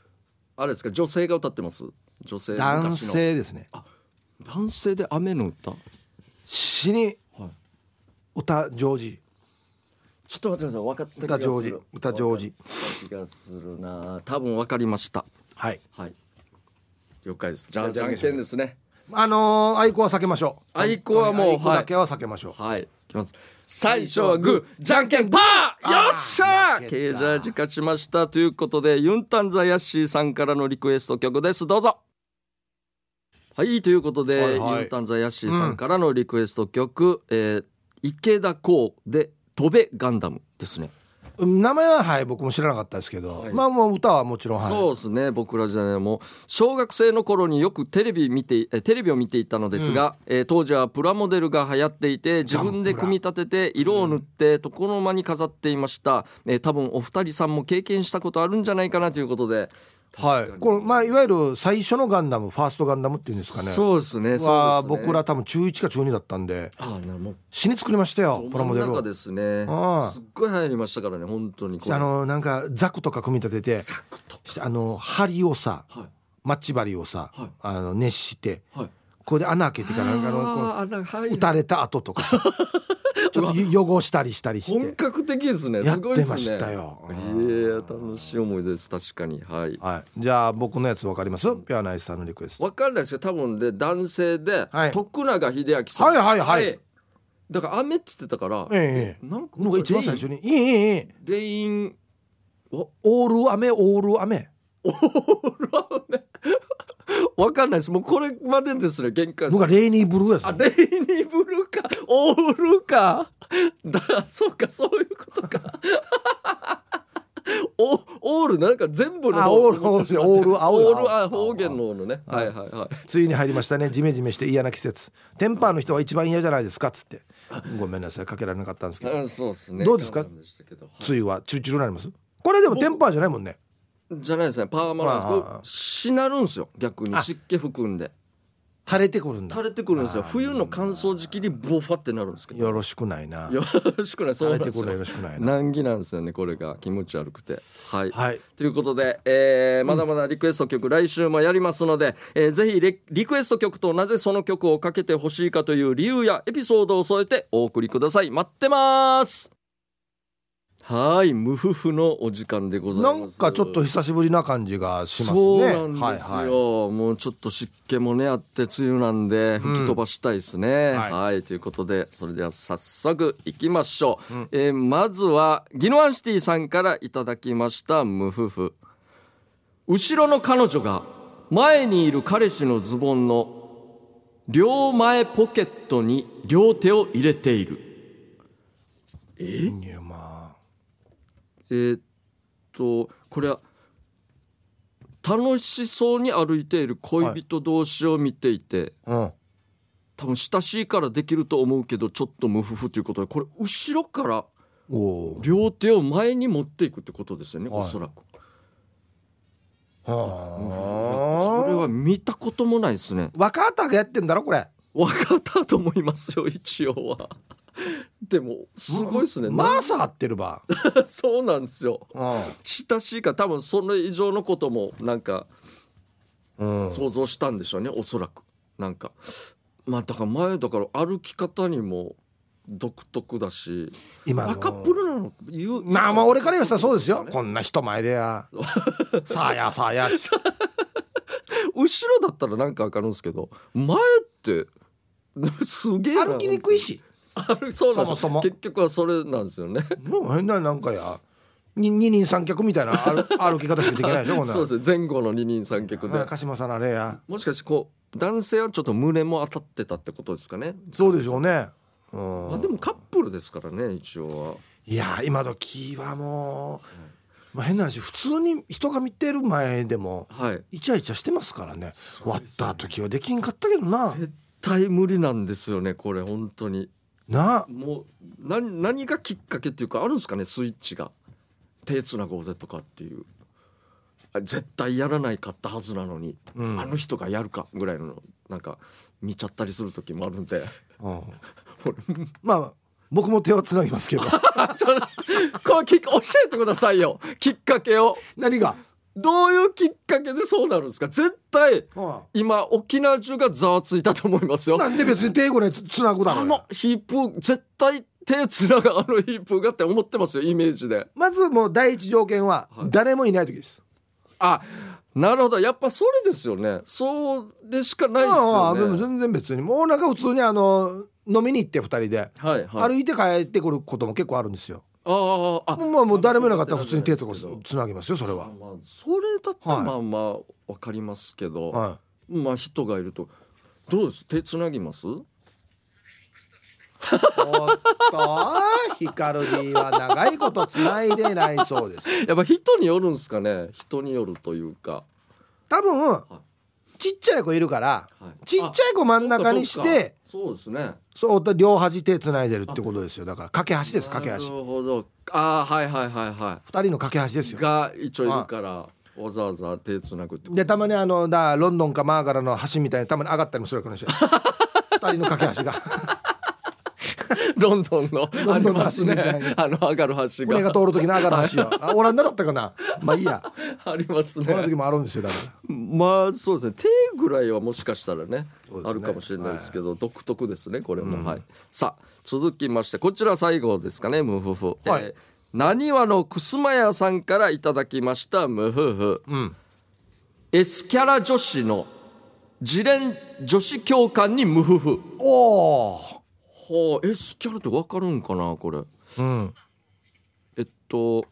あれですか？女性が歌ってます？女性男性ですね。男性で雨の歌？死にはい。歌上手。ちょっと待ってください。分かった気がす歌上手。る歌上手。分かった気がするな。多分分かりました。はい。はい。了解です。じゃあじゃんけんですね。あのー、愛子は避けましょう。愛子はもう愛子だけは避けましょう、はい。いきます。最初はグー、じゃんけんパーよっしゃーケージャージ勝ちました。ということで、ユンタンザヤッシーさんからのリクエスト曲です。どうぞ。はい、ということで、はいはいユンタンザヤッシーさんからのリクエスト曲、えー池田光で、飛べガンダムですね。名前ははい僕も知らなかったですけど、はい。まあもう歌はもちろんはい。そうですね僕ら時代も小学生の頃によくテレビ見てえテレビを見ていたのですが、えー当時はプラモデルが流行っていて自分で組み立てて色を塗って床の間に飾っていました、えー多分お二人さんも経験したことあるんじゃないかなということではい。このまあいわゆる最初のガンダムファーストガンダムっていうんですかね。そうですねね。僕ら多分中1か中2だったんでああなもう死に作りましたよプラモデルを。中ですね。ああ。すっごい流行りましたからね本当にあのなんかザクとか組み立ててザクとあの針をさはい。マッチ針をさ、はい。あの熱してはいこれで穴開けてからなんかあのはい。う打たれた後とかさ <laughs> ちょっと汚したりしたりし本て格的ですねやってましたよ。いや楽しい思い出です確かに。はい。はい、じゃあ僕のやつわかります？ピュアナイスさんのリクエスト。わかんないですけど多分。で男性で、はい。徳永英明さん。はいはいはい。だから雨って言ってたから、ええ。なんかのが一番最初に「いいいいいい。レイン。レインおオール雨。オール雨 <laughs> <laughs> わかんないです。もうこれまでですね限界僕はレイニーブルーやつあレイニーブルーか。オールか。だそうかそういうことか。<laughs> おオールなんか全部のあオールオールオールオール方言ののね。はいはいはい。ついに入りましたね。ジメジメして嫌な季節。テンパーの人は一番嫌じゃないですかっつって。ごめんなさいかけられなかったんですけど。あそうですね。どうですか？梅雨はチュルチュルになります？これでもテンパーじゃないもんねじゃないですね。パーマなんですしなるんですよ。逆に。あ。湿気含んで。垂れてくるんだ。垂れてくるんですよ。冬の乾燥時期にボファってなるんですけど。よろしくないな。よろしくない。そうなんですよ。ろしくないな。難儀なんですよねこれが。気持ち悪くて。はい、はい。ということで、えーまだまだリクエスト曲、来週もやりますので、えーぜひリリクエスト曲となぜその曲をかけてほしいかという理由やエピソードを添えてお送りください。待ってますはい無夫婦のお時間でございなます。んかちょっと久しぶりな感じがしますね。そうなんですよ、はいはい。もうちょっと湿気もねあって梅雨なん。で吹き飛ばしたいですね、はい。はいということでそれでは早速いきましょう、えーまずはギノアンシティさんからいただきました無夫婦。後ろの彼女が前にいる彼氏のズボンの両前ポケットに両手を入れている。いやまあえーとこれは楽しそうに歩いている恋人同士を見ていて、うん多分親しいからできると思うけどちょっと無夫婦ということでこれ後ろから両手を前に持っていくってことですよね、はいおそらく。はこれは見たこともないですね。若畑がやってんだろこれ分かったと思いますよ一応は。でもすごいですね。マーサーってるばそうなんですよ。うん親しいから多分それ以上のこともなんか、うん、想像したんでしょうね、おそらくなんかまあだから前だから歩き方にも独特だし今のあカップルなの言うまあまあ俺から言わせたらそうですよねこんな人前でやさあやさあや後ろだったらなんかわかるんですけど前ってすげえ歩きにくいし歩そうなんですよ。そもそも。結局はそれなんですよね。もう変ななんかやに二人三脚みたいな歩 <laughs> 歩き方しかできないでしょこんなそうです。ね前後の二人三脚で。はい鹿島さんあれや。もしかしてこう男性はちょっと胸も当たってたってことですかね、そうでしょうね、うん。まあ、でもカップルですからね一応は。いや今時はもう、まあ、変な話普通に人が見てる前でもはい。イチャイチャしてますからね。割った時はできんかったけどな。絶対無理なんですよねこれ本当にな。もう何何がきっかけっていうかあるんですかねスイッチが。手つなごうぜとかっていう。あ絶対やらないかったはずなのに、うん。あの人がやるかぐらいのなんか見ちゃったりする時もあるんで。うん <laughs> まあ僕も手をつなぎますけど。<laughs> ちょこ教えてくださいよ。きっかけを。何が、どういうきっかけでそうなるんですか？絶対う今沖縄中がざわついたと思いますよ。ん、なんで別に手ぐらいつつなぐだろあのヒープ絶対手つながあのヒープがって思ってますよイメージで。まずもう第一条件ははい。誰もいない時です、あなるほど。やっぱそれですよね。そうでしかないですああでもよね全然別に。もうなんか普通にあの飲みに行って二人で。はいはい。歩いて帰ってくることも結構あるんですよ、ああまあもう誰もいなかったら普通に手とかつなぎますよそれは、まあそれだったらはい。まあまあわかりますけど、はまあ人がいるとどうです？手つなぎます？い、おっとヒカルディは長いことつないでないそうです。<laughs> やっぱ人によるんですかね？人によるというか、多分ちっちゃい子いるからはい。ちっちゃい子真ん中にしてあそうですね。そう両端手つないでるってことですよ。だから架け橋です架けなる橋ほど。ああはいはいはいは二人の架け橋ですいよ。が一応いるからわざわざ手つなぐってでたまにあのだロンドンかマーガラの橋みたいにたまに上がったりもするかもしれない二人の架け橋が <laughs> ロンドンのロンドンの橋みたいね。あの上がる橋船がが通る時の上がる橋よ <laughs> あオランダだったかな。まあいいや。<laughs> ありますこんなね時もあるんですよだからまあそうですね。手ぐらいはもしかしたらねね。あるかもしれないですけど、独特ですねこれも、うん。はい。さあ続きましてこちら最後ですかね無夫婦はい。えーなにわのくすま屋さんからいただきました無夫婦うん、S キャラ女子の自連女子教官に無夫婦おお、はあ S キャラってわかるんかなこれ。うん。えっと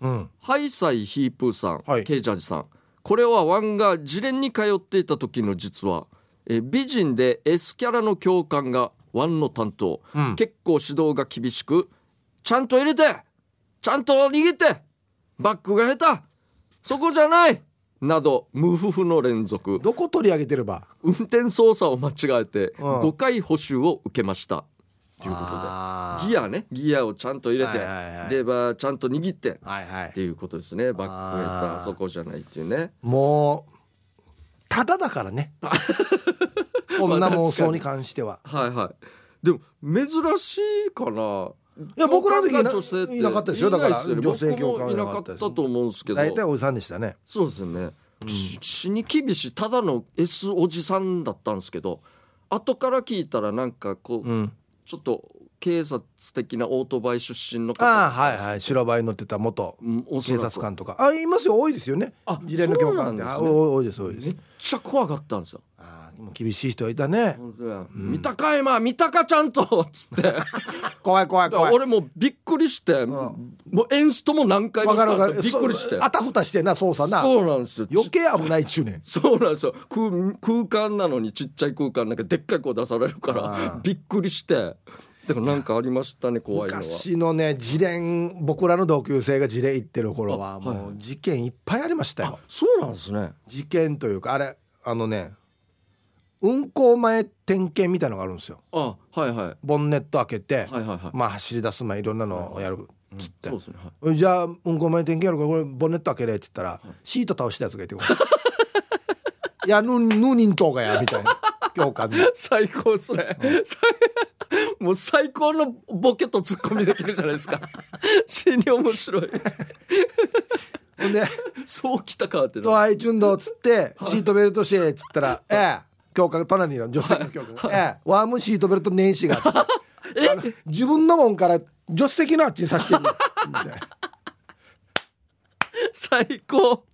うん、ハイサイヒープーさん、はい。ケイジャージさん。これはワンが自連に通っていた時の実はえ美人で S キャラの教官がワンの担当、うん。結構指導が厳しくちゃんと入れてちゃんと握ってバックが下手。そこじゃないなど無夫婦の連続。どこ取り上げてれば？運転操作を間違えてうん。5回補修を受けました。ということで。あギアね。ギアをちゃんと入れて、はいはいはい。レバーちゃんと握ってはいはい。っていうことですね。バックあーヘタそこじゃないっていうね。もうただだからね。<laughs> 女妄想に関しては。はいはい。でも珍しいかないや僕らの時いなかったですよ。だから女性教官いなかったと思うんですけど。大体おじさんでしたね。そうですよね、し死に厳しいただの S おじさんだったんですけど後から聞いたらなんかこう、うん。ちょっと警察的なオートバイ出身の方ああはいはい。白バイ乗ってた元警察官とか。あいますよ。多いですよね。あ事例の教官ってね。多いです多いです。めっちゃ怖かったんですよ厳しい人いたね。本当や。見たか今見たかちゃんとっつって。<laughs> 怖い怖い怖い。俺もうびっくりして、もうエンストも何回もしたですよ。びっくりして。あたふたしてな操作な。そうなんですよ。余計危ないっちゅうねん。<laughs> そうなんですよ。空空間なのにちっちゃい空間なんかでっかい声出されるからびっくりして。だからなんかありましたね怖いのは。昔のね事例僕らの同級生が事例行ってる頃はもう事件いっぱいありましたよ。あそうなんですね。事件というかあれあのね運行前点検みたいのがあるんですよ。あはいはい。ボンネット開けて、はいはいはい。まあ走り出す前いろんなのをやるっつって、そうですね。はい。じゃあ運行前点検やるからこれボンネット開けれって言ったら、シート倒したやつがいてい <laughs> やぬぬ人とがやみたいな。教官で <laughs> 最高ですね、もう最高のボケとツッコミできるじゃないですか。<laughs> 死に面白い。ほんでそうきたかって「とあいちゅんど」っつって「シートベルトして」っつったら「ええ教官隣にいる助手席の教官が「<laughs> ええ。ワームシートベルト年始が <laughs>」自分のもんから助手席のあっちにさしてるよみたいな最高。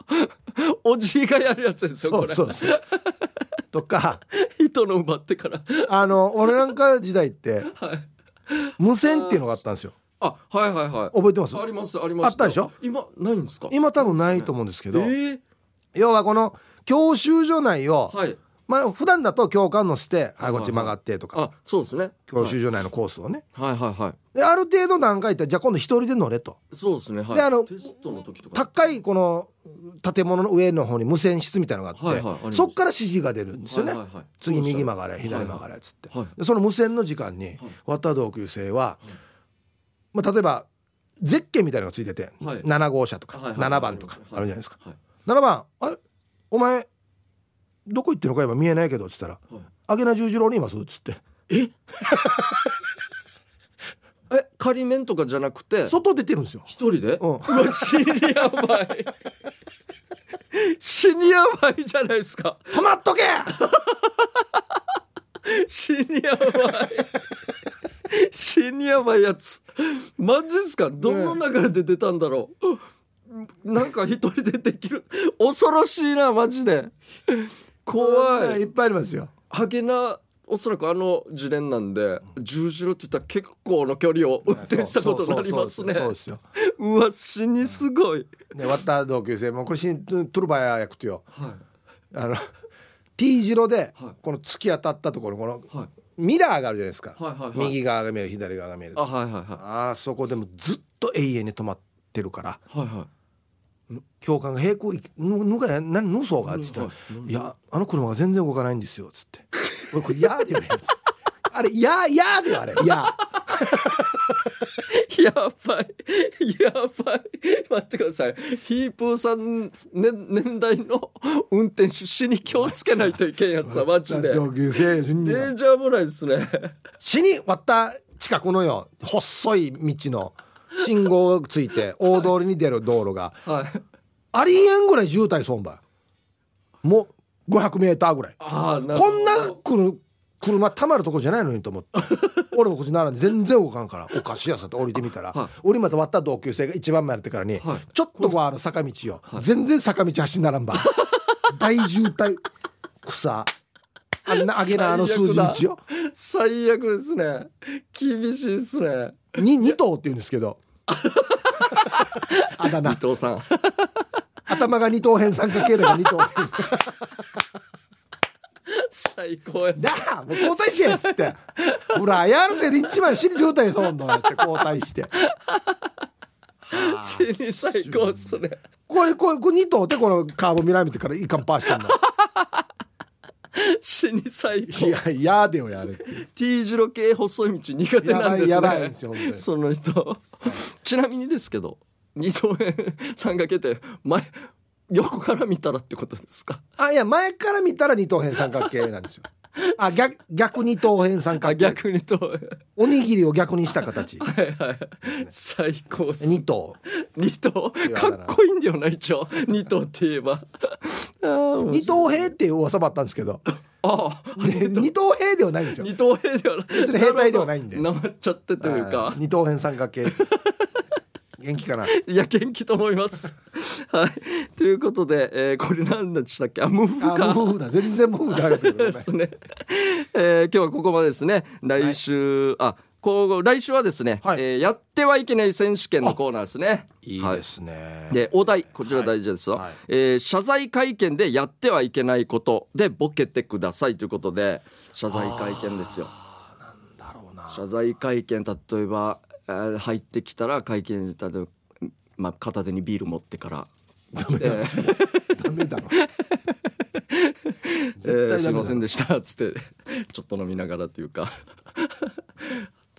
おじいがやるやつですよそこれ。うそうそう。とか。<laughs> 人の奪ってから。あの俺なんか時代って無線っていうのがあったんですよ。あはいはいはい。覚えてます？ありますあります。あったでしょ？今ないんですか？今多分ないと思うんですけど、えー要はこの教習所内を、はいまあ普段だと教官乗せて「はいこっち曲がって」とか。あそうですね。教習所内のコースをね。はいはいはい。である程度段階ってじゃあ今度一人で乗れと。そうですねはい。であのテストの時とか。高いこの建物の上の方に無線室みたいなのがあって、はいはいそっから指示が出るんですよね、はいはいはい。次右曲ががれ左曲がれっつって、はいでその無線の時間に渡同級生は、まあ、例えばゼッケンみたいなのがついてて、はい。7号車とか、はいはいはい。7番とかあるじゃないですか、はい。7番「あれ？お前どこ行ってるのか今見えないけど」っつったらはい「あげな十字路にいます」っつって。<laughs> え？仮面とかじゃなくて？外出てるんですよ。一人で、うん。うわ死にやばい。<laughs> 死にやばいじゃないですか。止まっとけ！<laughs> 死にやばい。死にやばいやつ。マジっすか？どの流れで出たんだろう、なんか一人でできる。恐ろしいなマジで怖いいっぱいありますよ。ハゲなおそらくあの自連なんで十字路って言ったら結構の距離を運転したことになりますねそうですよ。うわ死にすごい、ね、割った同級生もこれしんトゥルバヤ役とよ。はあの T 字路ではいこの突き当たったところこのいはいミラーがあるじゃないですか。はいはいはい右側が見える左側が見える。あはいはいはいああそこでもずっと永遠に止まってるからはいはい教官が平行行きぬぬがや何ぬそうがって言ったらはい「いやあの車が全然動かないんですよ」っつって「俺これやーでよね」っつって。あれ「やーやーでよあれ。や <laughs> やばい。やばい。待ってください。ヒープーさん、ね、年代の運転手死に気をつけないといけんやつだ <laughs> マジで。デージ危ないですね。<laughs> 死に割った近くのよ細い道の信号がついて大通りに出る道路が。はい。ありえんぐらい渋滞そんばい。もう500メーターぐらい。こんな来る車たまるとこじゃないのにと思って。<laughs> 俺もこっち並んで全然動かんからおかしいやつだって降りてみたら、はい。降りまた割った同級生が一番前やってからに、はい。ちょっとこうあの坂道よ、全然坂道走んならんば <laughs> 大渋滞草。あんな上げなあの数字道よ最悪ですね。厳しいですね。に二頭って言うんですけどあだ名。伊藤さん。頭が二頭変三角形だから二頭最高や。すだあもう交代してやつって。ほらやるせいで一番死に状態そんどって交代して。<laughs> 死に最高っすね。これこれこれ二頭ってこのカーブミラー見てからいかんパーしてんの。死に最い高ややでよやれ T 字路系細い道苦手やなんですね。ばいやばいんですよその人 <laughs> ちなみにですけど二等辺三掛けて前横から見たらってことですか？あいや前から見たら二等辺三角形なんですよ。あ逆逆二等辺三あ角形逆にとはいおにぎりを逆にした形。はい最高っす。二頭二頭かっこいいんだよな一応二頭って言えば。二等兵っていう噂もあったんですけど。ああで二等兵ではないんですよ。二等兵ではない。別に兵隊ではないんで。なまっちゃってというか。はい二等辺三角形元気かな？<laughs> いや元気と思います。<laughs> はい。ということで、えー、これ何でしたっけ？あムーブあかムーだ。全然ムーだけどねですね。えー今日はここまでですね。来週、あ、こう来週はですね、はい。えーやってはいけない選手権のコーナーですね。いいですね、でお題こちら大事ですよ、はい。はい。えー謝罪会見でやってはいけないことでボケてくださいということで謝罪会見ですよ。だろうな。謝罪会見例えば、えー入ってきたら会見例えば、まあ、片手にビール持ってから。でダメだろ。<laughs> えーすいませんででした」っつってちょっと飲みながらっていうか。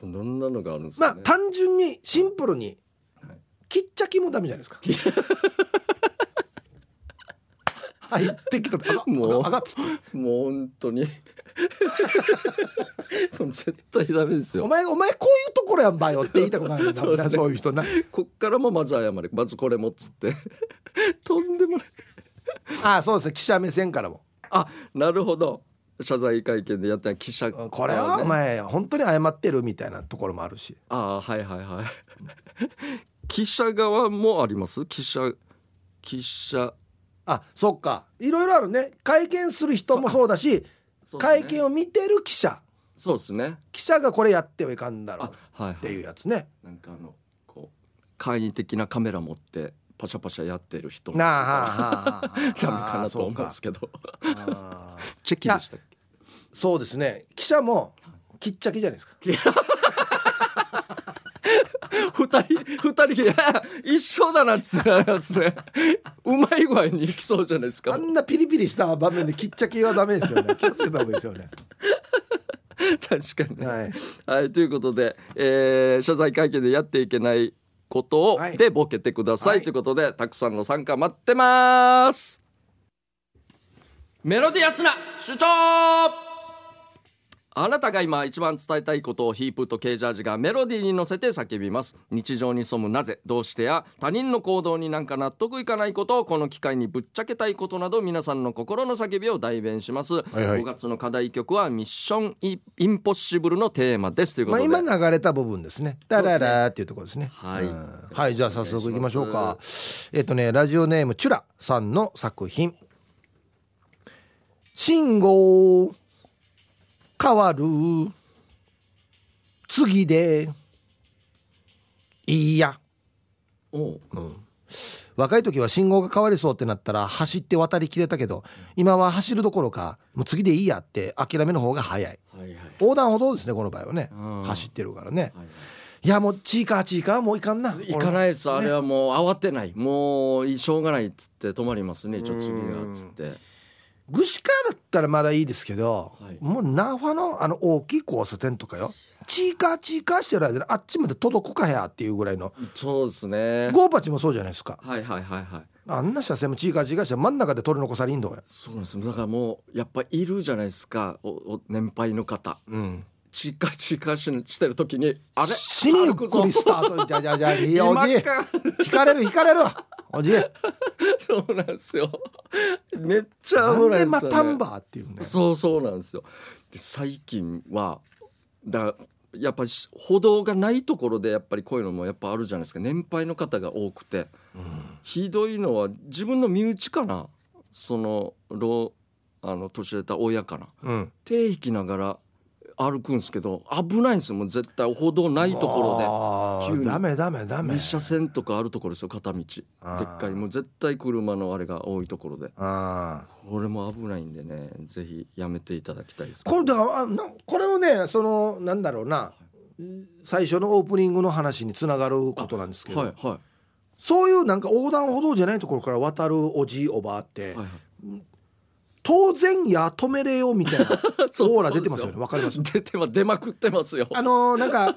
どんなのがあるんですかね、まあ単純にシンプルにはい。きっちゃきもダメじゃないですか。<laughs> 入ってきたもうもう本当に <laughs> 絶対ダメですよ。お前お前こういうところやんばよって言いたくないんだそうね。そういう人な。こっからもまず謝れ。まずこれもっつって。<laughs> とんでもない。あそうですね。記者目線からも。あなるほど。謝罪会見でやった記者。これはお前本当に謝ってるみたいなところもあるし。ああはいはいはい。<laughs> 記者側もあります？記者記者。あそっか。いろいろあるね。会見する人もそうだし会見をを見てる記者そうですね。記者がこれやってはいかんだろあうはい、ってはい、いうやつね。なんかあのこう簡易的なカメラ持ってパシャパシャやってる人なあはあはあはあ <laughs> ダメかなと思うんあですけど。ーそうか。あ <laughs> ーチェキでしたっけ？そうですね。記者もきっちゃきじゃないですか。<laughs> 二人二人でいや一緒だなっつってなりますね。うまい具合にいきそうじゃないですか。あんなピリピリした場面できっちゃきはダメですよね。気をつけた方がいいですよね <laughs> 確かに。ねはい。はい、ということで、えー謝罪会見でやっていけないことを、はい。でボケてください、はい。ということでたくさんの参加待ってます。メロディアスな主張あなたが今一番伝えたいことをヒープとケージャージがメロディーに乗せて叫びます。日常に潜むなぜどうしてや他人の行動になんか納得いかないことをこの機会にぶっちゃけたいことなど皆さんの心の叫びを代弁します、はい5月の課題曲はミッションイインポッシブルのテーマですというこまあとで、今流れた部分ですね。ダララっていうところですね。はいうん。はいじゃあ早速いきましょうか。えっとねラジオネームチュラさんの作品。信号変わる。次で。いいや。おう。若い時は信号が変わりそうってなったら走って渡りきれたけど今は走るどころかもう次でいいやって諦めの方が早い。はいはい。横断歩道ですねこの場合はね。うん。走ってるからね。はいい。やもうチーカーチーカーもういかんな。行かないです、あれはもう慌てない。もうしょうがないっつって止まりますね一応次がっつってグシカーだったらまだいいですけど、はい。もうナファのあの大きい交差点とかよ。チーカーチーカーしてる間にあっちまで届くかやっていうぐらいの。そうですね。ゴーパチもそうじゃないですか。はいはいはいはい。あんな車線もチーカーチーカーして真ん中で取り残されんどやそうなんです。だからもうやっぱいるじゃないですか。おお年配の方。うんチカチカししてる時にあれ？死にゆっくりスタート。じゃじゃじゃ <laughs> いいよおじ今か引かれる引かれる。おじ <laughs> そうなんですよ。めっちゃ危ないでね、でまたんばっていうねそうそうなんですよ。で最近はだやっぱりし歩道がないところでやっぱりこういうのもやっぱあるじゃないですか。年配の方が多くて。ひどいのは自分の身内かな。その老あの年上た親かな。うん。手引きながら歩くんですけど危ないんですよ。もう絶対歩道ないところ急に。ダメダメダメ。ろで二車線とかあるところですよ片道。でっかいもう絶対車のあれが多いところで。あこれも危ないんでねぜひやめていただきたいですーこれだからこれをねそのなんだろうな最初のオープニングの話につながることなんですけど、はいはい。そういうなんか横断歩道じゃないところから渡るおじいおばあって、はいはい当然や止めれよみたいな <laughs> オーラ出てますよね。わかります？出てま出まくってますよ。あのーなんか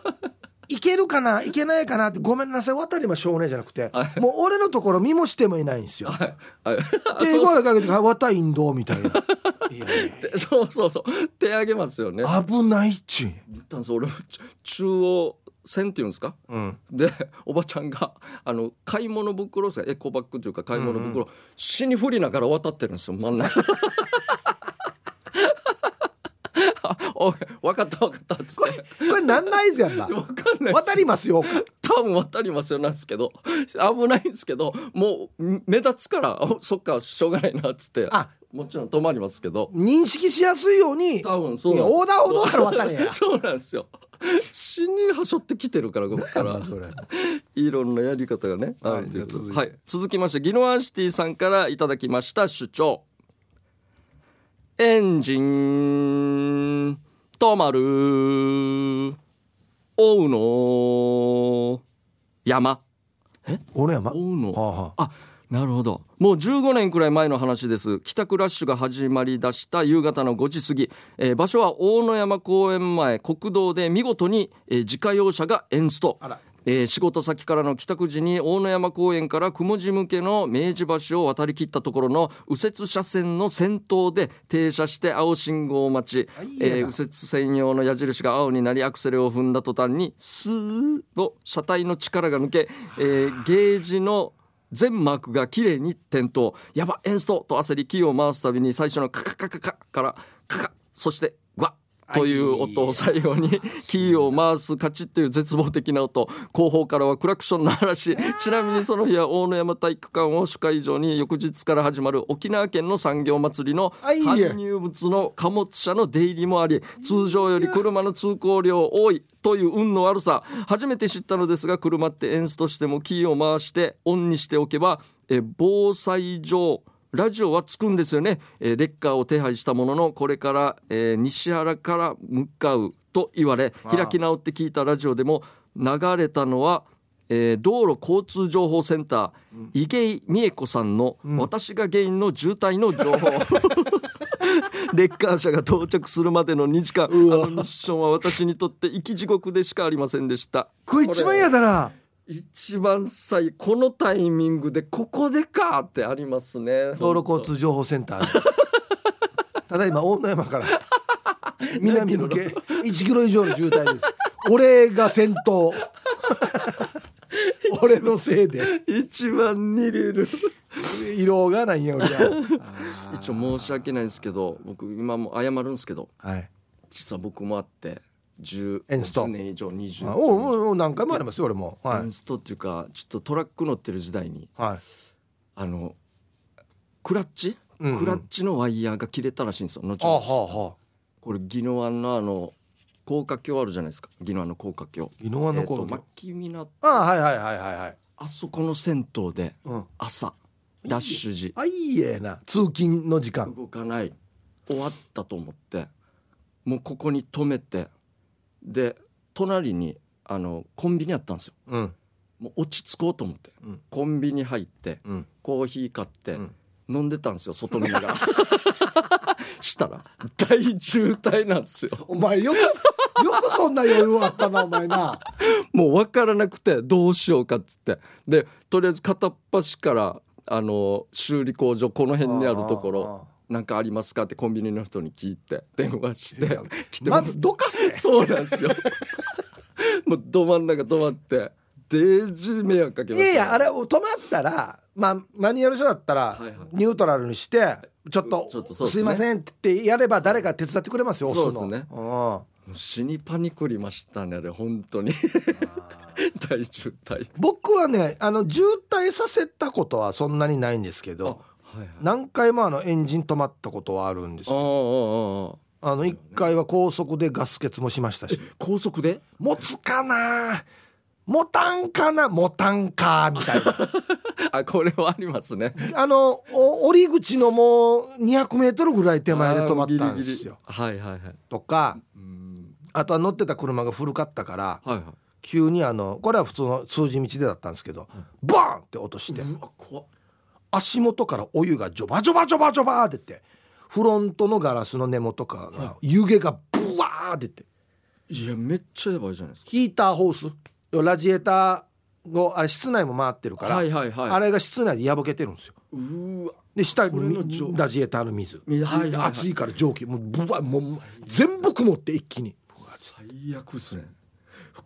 いけるかな？いけないかなってごめんなさい渡りましょうねじゃなくてはい。もう俺のところ見もしてもいないんですよ。はい。はい。で英語でかけて「はい渡りんど」みたいな。<laughs> いやいやいでそうそうそう。手上げますよね。や危ないっち中央線っていうんですか？うん。で <laughs> おばちゃんがあの買い物袋ですか？エコバッグというか買い物袋、う死に振りながら渡ってるんですよ真ん中。<laughs> おい分かった分かったっつって。これなんないぜやんな分 <laughs> かんない渡りますよ。多分渡りますよなんですけど。危ないんですけどもう目立つからあそっかしょうがないなっつって。あ。もちろん止まりますけど。認識しやすいように多分そう横断歩道から渡れや。そうなんですよ死にはしょってきてるからここから。<laughs> いろんなやり方がね、はいはい、続きましてギノアンシティさんからいただきました主張。エンジン止まる。大野山。大野山？大野はあはあなるほど。もう15年くらい前の話です。帰宅ラッシュが始まりだした夕方の5時過ぎ、えー場所は大野山公園前国道で見事に、えー自家用車がエンスト。えー仕事先からの帰宅時に大野山公園から雲寺向けの明治橋を渡り切ったところの右折車線の先頭で停車して青信号待ち。えー右折専用の矢印が青になりアクセルを踏んだ途端にスーッと車体の力が抜け、えーゲージの全マークが綺麗に点灯。やばエンストと焦りキーを回すたびに最初のカカカカカからカカ。そしてという音を最後にキーを回すカチッという絶望的な音後方からはクラクションの嵐ちなみにその日は大野山体育館を主会場に翌日から始まる沖縄県の産業祭りの搬入物の貨物車の出入りもあり通常より車の通行量多いという運の悪さ初めて知ったのですが車ってエンスとしてもキーを回してオンにしておけばえ防災上ラジオはつくんですよね、えーレッカーを手配したもののこれから、えー西原から向かうと言われ開き直って聞いたラジオでも流れたのは、えー道路交通情報センター、井芸美恵子さんの「私が原因の渋滞の情報」<laughs> レッカー車が到着するまでの2時間。あのミッションは私にとって生き地獄でしかありませんでした。これ一番嫌だな一番最このタイミングでここでかってありますね。<laughs> 道路交通情報センター。で <laughs> ただいま大野山から。<laughs> 南向け。1キロ以上の渋滞です。俺が先頭。俺のせいで。一番似れる。色がないんや俺は。一応申し訳ないですけど僕今も謝るんですけど。はい。実は僕もあって10エンスト。10年以上20あおうおうおう何回もありますよ俺も。はい。エンストっていうかちょっとトラック乗ってる時代にはい。あのクラッチ、うんうん。クラッチのワイヤーが切れたらしいんですよ後あははあ。これ宜野湾のあの高架橋あるじゃないですか。宜野湾の高架橋。宜野湾のえっと頃牧港あはいはいはいはいはい。あそこの銭湯でうん。朝ラッシュ時。あいいえな。通勤の時間。動かない。終わったと思ってもうここに止めてで隣にあのコンビニあったんですよ。うん。もう落ち着こうと思って、うん。コンビニ入ってうん。コーヒー買って、うん。飲んでたんですよ外見なが。ら <laughs> したら大渋滞なんですよ。お前よくよくそんな余裕あったなお前な。もう分からなくてどうしようかっつって。でとりあえず片っ端からあの修理工場この辺にあるところなんかありますか？ってコンビニの人に聞いて電話して来てもまずどかせ。そうなんですよ。<laughs> もうど真ん中止まってデージ迷惑かけまいやいやあれ止まったらまあマニュアル書だったらはいはい。ニュートラルにしてちょっとちょっとそうですね。すいませんってやれば誰か手伝ってくれますよそうですね。死にパニクりましたねあれ本当に。<laughs> 大渋滞。僕はねあの渋滞させたことはそんなにないんですけどはいはい。何回もあのエンジン止まったことはあるんですよ。あの1回は高速でガス欠もしましたし。高速で？持つかな持たんかな？持たんかみたいな。<laughs> あこれはありますね。あのお降り口のもう200メートルぐらい手前で止まったんですよ。はいはいはい。とかうん。あとは乗ってた車が古かったからはいはい。急にあのこれは普通の通じ道でだったんですけどバーンって落として。うわ怖っ足元からお湯がジョバジョバジョバジョバー出てフロントのガラスの根元から湯気がブワー出ていやめっちゃやばいじゃないですか。ヒーターホース。ラジエーターをあれ室内も回ってるから、はいはいはい。あれが室内で破けてるんですよ。うーわ。で下にラジエーターの水、みはいはいはい。熱いから蒸気。もうブワもう全部曇って一気に。最悪っすね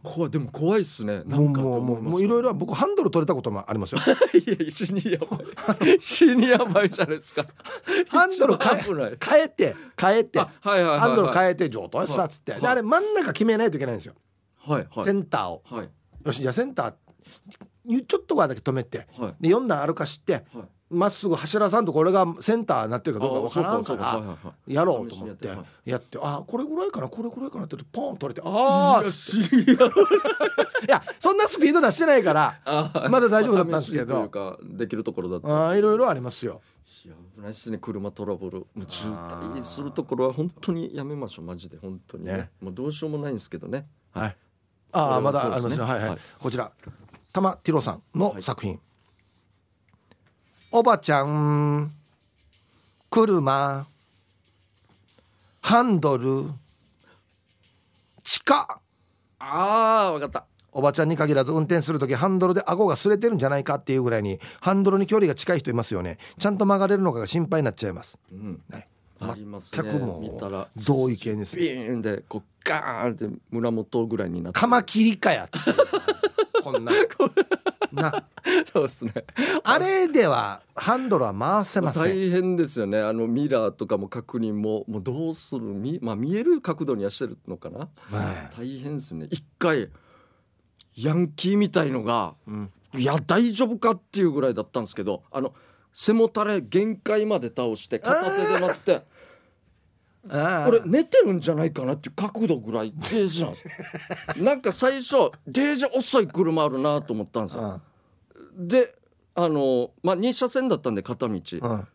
怖いでも怖いっすね。なんかともうもういろいろ僕ハンドル取れたこともありますよ。<laughs> いや死にやばい死にやばいじゃないですか。<laughs> ハンドル変え変えて変えて。あはいはいハンドル変えて上等さっつって、はい。であれ真ん中決めないといけないんですよ、はいはい。センターを。はい。よしじゃあセンターちょっとはだけ止めて。はい。で4段歩かして。はいまっすぐ柱さんとこれがセンターになってるかどうかわからんからやろうと思って。やってあこれぐらいかなこれぐらいかなってポン取れてああいや <laughs> そんなスピード出してないからあまだ大丈夫だったんですけど。できるところだった。あーいろいろありますよ。いや危ないっすね車トラブル。もう渋滞するところは本当にやめましょうマジで。本当にね。ね。もうどうしようもないんですけどね。はい。ああまだありますね。はいはい、はい。こちら。玉ティロさんの作品、おばちゃん車ハンドル地下。ああ分かった。おばちゃんに限らず運転する時ハンドルで顎が擦れてるんじゃないかっていうぐらいにハンドルに距離が近い人いますよね。ちゃんと曲がれるのかが心配になっちゃいます、うん。ね、ありますね。全くも見たらう同意見ですビーンでこうガーンって胸元ぐらいになって。カマキリかやっていうこんな <laughs> な。そうですね。あれではハンドルは回せません。大変ですよね。あのミラーとかも確認ももうどうする？み、まあ、見える角度にはしてるのかな？はい。大変ですね。一回ヤンキーみたいのがうん。いや大丈夫かっていうぐらいだったんですけどあの背もたれ限界まで倒して片手で乗ってあーこれ寝てるんじゃないかなっていう角度ぐらいデージなんですよ。<laughs> なんか最初デージ遅い車あるなと思ったんですよ。であのまあ2車線だったんで片道。ちうんうん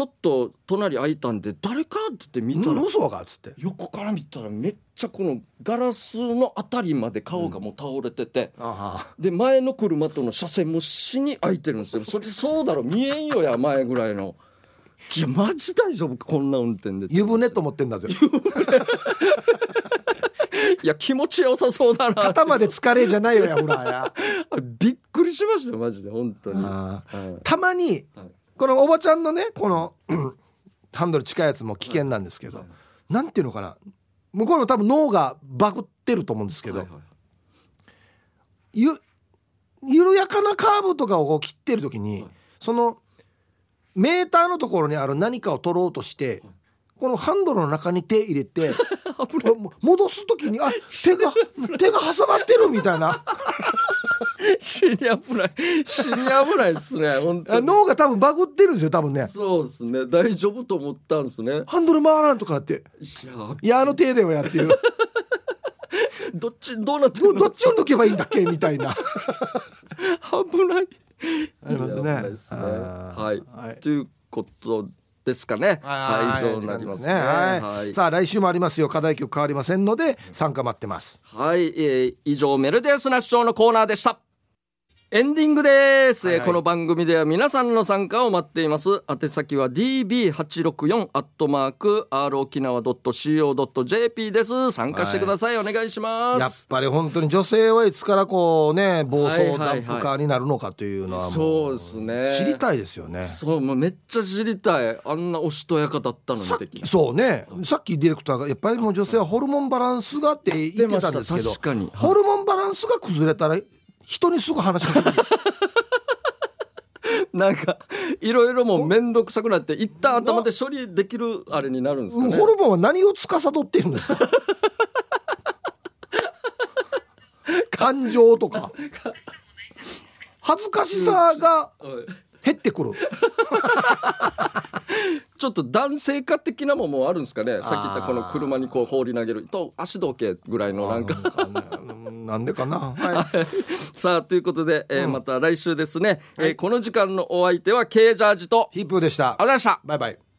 ょっと隣空いたんで誰かって言って見たら嘘がっつって。横から見たらめっちゃこのガラスのあたりまで顔がもう倒れてて、あで前の車との車線も死に空いてるんですよ。それそうだろ見えんよや前ぐらいのいやマジ大丈夫？かこんな運転で。湯船と思ってんだぜ。いや気持ちよさそうだな肩まで疲れじゃないよやほらや。あびっくりしましたよマジで本当に、はい。たまにはい。このおばちゃんのねこのうんハンドル近いやつも危険なんですけど、はいなんていうのかな。向こうの多分脳がバグってると思うんですけど、はいはい。ゆ緩やかなカーブとかをこう切ってる時に、はい。そのメーターのところにある何かを取ろうとして、このハンドルの中に手入れて <laughs> も戻す時にあ手が <laughs> 手が挟まってるみたいな。死に危ない。死に危ないですね本当脳が多分バグってるんですよ多分ね。そうですね。大丈夫と思ったんですね。ハンドル回らんとかなって。いやあの手だよやっていう <laughs> どっちどうなってるの？どどっちを抜けばいいんだっけ？みたいな。危ない <laughs> ありますね。すね。はい、はい。ということですかね。はい。以上になりますね。はい。はい。さあ来週もありますよ。課題曲変わりませんので参加待ってます。はい、えー以上メルデスナッショーのコーナーでしたエンディングです、はいはい。えーこの番組では皆さんの参加を待っています。宛先は db864 アットマーク r 沖縄 .co.jp です。参加してください、お願いしまやっすぱり本当に女性はいつからこうね暴走はいはいはいダンプカーになるのかというのはもそうですね。知りたいですよね。そうもうめっちゃ知りたい。あんなおしとやかだったのに。さっ的きそうね。さっきディレクターがやっぱりもう女性はホルモンバランスがって言ってたんですけど確かに、はい。ホルモンバランスが崩れたら人にすぐ話しかける。<laughs> なんかいろいろもう面倒くさくなって一旦頭で処理できるあれになるんですかね。ホルモンは何を司っているんですか？<laughs> 感情とか。恥ずかしさがはい減ってくる。<laughs> ちょっと男性化的なもんもあるんですかね。さっき言ったこの車にこう放り投げる。と足時計ぐらいのなんか。うんなんでかな、はい、<laughs> さあということで、えーうん。また来週ですね、えーこの時間のお相手は K ジャージとヒープーでした。ありがとうございました。バイバイ